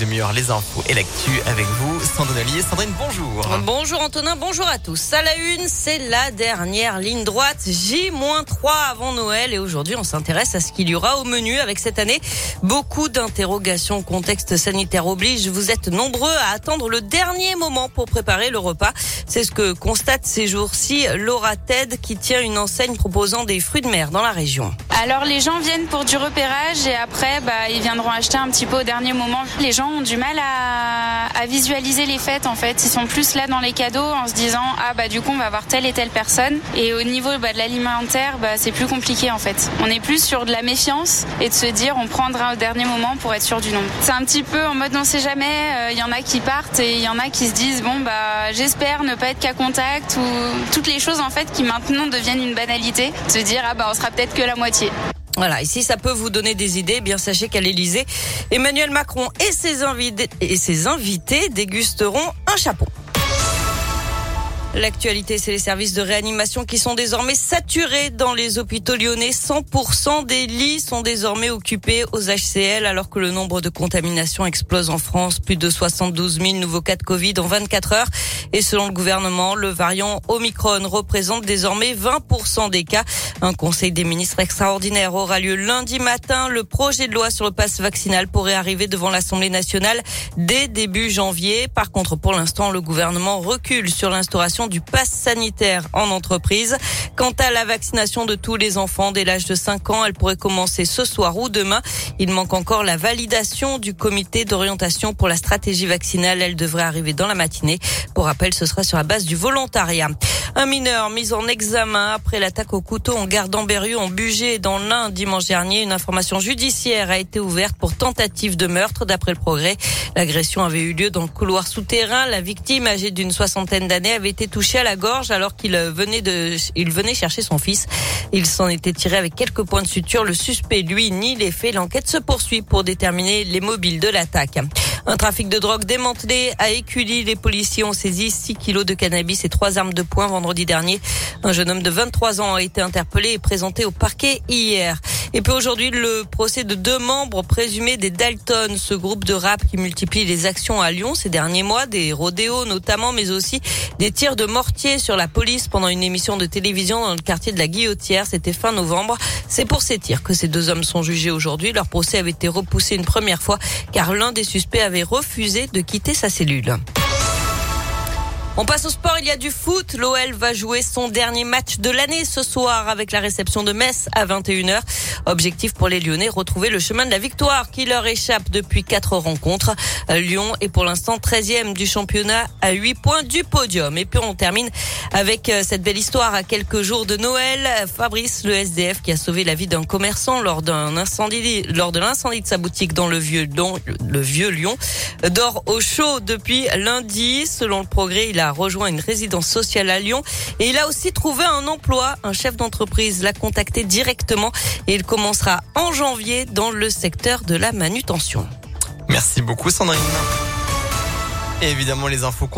Demi-heure, les infos et l'actu avec vous, Sandrine Ollier. Sandrine, bonjour. Bonjour Antonin, bonjour à tous. À la une, c'est la dernière ligne droite, J-3 avant Noël. Et aujourd'hui, on s'intéresse à ce qu'il y aura au menu avec cette année. Beaucoup d'interrogations, contexte sanitaire oblige. Vous êtes nombreux à attendre le dernier moment pour préparer le repas. C'est ce que constate ces jours-ci Laura Ted qui tient une enseigne proposant des fruits de mer dans la région. Alors les gens viennent pour du repérage et après bah, ils viendront acheter un petit peu au dernier moment. Les gens ont du mal à, visualiser les fêtes en fait. Ils sont plus là dans les cadeaux en se disant ah bah du coup on va voir telle et telle personne. Et au niveau bah, de l'alimentaire bah, c'est plus compliqué en fait. On est plus sur de la méfiance et de se dire on prendra au dernier moment pour être sûr du nombre. C'est un petit peu en mode on sait jamais. Il euh, y en a qui partent et il y en a qui se disent bon bah j'espère ne pas être qu'à contact ou toutes les choses en fait qui maintenant deviennent une banalité. Se dire ah bah on sera peut-être que la moitié. Voilà, ici ça peut vous donner des idées, eh bien sachez qu'à l'Elysée, Emmanuel Macron et ses, invités, et ses invités dégusteront un chapeau. L'actualité, c'est les services de réanimation qui sont désormais saturés dans les hôpitaux lyonnais. 100% des lits sont désormais occupés aux HCL alors que le nombre de contaminations explose en France. Plus de 72 000 nouveaux cas de Covid en 24 heures. Et selon le gouvernement, le variant Omicron représente désormais 20% des cas. Un conseil des ministres extraordinaire aura lieu lundi matin. Le projet de loi sur le passe vaccinal pourrait arriver devant l'Assemblée nationale dès début janvier. Par contre, pour l'instant, le gouvernement recule sur l'instauration du pass sanitaire en entreprise. Quant à la vaccination de tous les enfants dès l'âge de 5 ans, elle pourrait commencer ce soir ou demain. Il manque encore la validation du comité d'orientation pour la stratégie vaccinale. Elle devrait arriver dans la matinée. Pour rappel, ce sera sur la base du volontariat. Un mineur mis en examen après l'attaque au couteau en gare d'Amberieu en Bugey dans l'Ain dimanche dernier. Une information judiciaire a été ouverte pour tentative de meurtre d'après le progrès. L'agression avait eu lieu dans le couloir souterrain. La victime, âgée d'une soixantaine d'années, avait été à la gorge alors qu'il venait de, il venait chercher son fils. Il s'en était tiré avec quelques points de suture. Le suspect, lui, nie les faits. L'enquête se poursuit pour déterminer les mobiles de l'attaque. Un trafic de drogue démantelé à Écully. Les policiers ont saisi 6 kilos de cannabis et trois armes de poing vendredi dernier. Un jeune homme de 23 ans a été interpellé et présenté au parquet hier. Et puis aujourd'hui, le procès de deux membres présumés des Dalton, ce groupe de rap qui multiplie les actions à Lyon ces derniers mois, des rodéos notamment, mais aussi des tirs de mortier sur la police pendant une émission de télévision dans le quartier de la Guillotière. C'était fin novembre. C'est pour ces tirs que ces deux hommes sont jugés aujourd'hui. Leur procès avait été repoussé une première fois car l'un des suspects avait refusé de quitter sa cellule. On passe au sport, il y a du foot. L'OL va jouer son dernier match de l'année ce soir avec la réception de Metz à 21h. Objectif pour les Lyonnais, retrouver le chemin de la victoire qui leur échappe depuis quatre rencontres. Lyon est pour l'instant 13e du championnat à 8 points du podium. Et puis on termine avec euh, cette belle histoire à quelques jours de Noël. Fabrice, le SDF qui a sauvé la vie d'un commerçant lors d'un incendie, lors de l'incendie de sa boutique dans le vieux, dans le vieux Lyon, dort au chaud depuis lundi. Selon le progrès, il rejoint une résidence sociale à Lyon et il a aussi trouvé un emploi. Un chef d'entreprise l'a contacté directement et il commencera en janvier dans le secteur de la manutention. Merci beaucoup Sandrine. Évidemment les infos